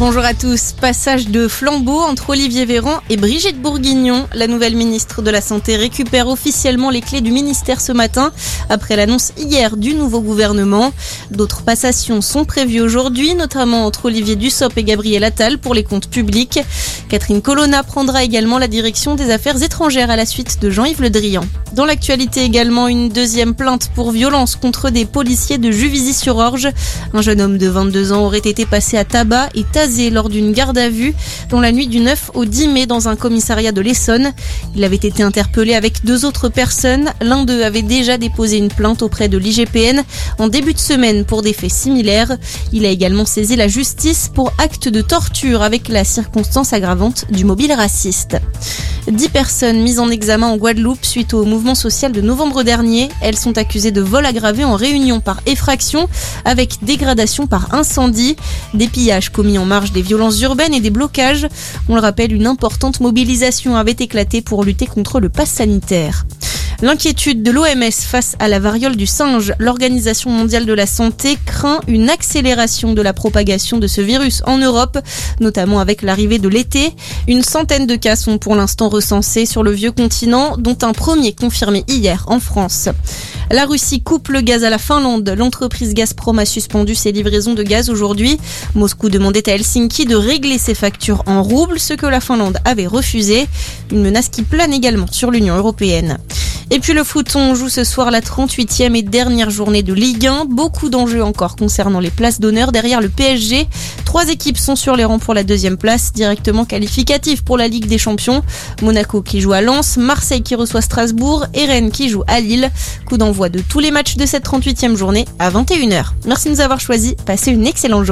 Bonjour à tous. Passage de flambeau entre Olivier Véran et Brigitte Bourguignon. La nouvelle ministre de la Santé récupère officiellement les clés du ministère ce matin après l'annonce hier du nouveau gouvernement. D'autres passations sont prévues aujourd'hui, notamment entre Olivier Dussopt et Gabriel Attal pour les comptes publics. Catherine Colonna prendra également la direction des affaires étrangères à la suite de Jean-Yves Le Drian. Dans l'actualité également, une deuxième plainte pour violence contre des policiers de Juvisy-sur-Orge. Un jeune homme de 22 ans aurait été passé à tabac et lors d'une garde à vue dans la nuit du 9 au 10 mai dans un commissariat de l'Essonne. Il avait été interpellé avec deux autres personnes. L'un d'eux avait déjà déposé une plainte auprès de l'IGPN en début de semaine pour des faits similaires. Il a également saisi la justice pour acte de torture avec la circonstance aggravante du mobile raciste. Dix personnes mises en examen en Guadeloupe suite au mouvement social de novembre dernier. Elles sont accusées de vol aggravé en réunion par effraction avec dégradation par incendie, des pillages commis en marge des violences urbaines et des blocages. On le rappelle, une importante mobilisation avait éclaté pour lutter contre le pass sanitaire. L'inquiétude de l'OMS face à la variole du singe, l'Organisation mondiale de la santé craint une accélération de la propagation de ce virus en Europe, notamment avec l'arrivée de l'été. Une centaine de cas sont pour l'instant recensés sur le vieux continent, dont un premier confirmé hier en France. La Russie coupe le gaz à la Finlande. L'entreprise Gazprom a suspendu ses livraisons de gaz aujourd'hui. Moscou demandait à Helsinki de régler ses factures en roubles, ce que la Finlande avait refusé. Une menace qui plane également sur l'Union européenne. Et puis le foot, on joue ce soir la 38e et dernière journée de Ligue 1. Beaucoup d'enjeux encore concernant les places d'honneur derrière le PSG. Trois équipes sont sur les rangs pour la deuxième place, directement qualificative pour la Ligue des Champions. Monaco qui joue à Lens, Marseille qui reçoit Strasbourg et Rennes qui joue à Lille. Coup d'envoi de tous les matchs de cette 38e journée à 21h. Merci de nous avoir choisis. Passez une excellente journée.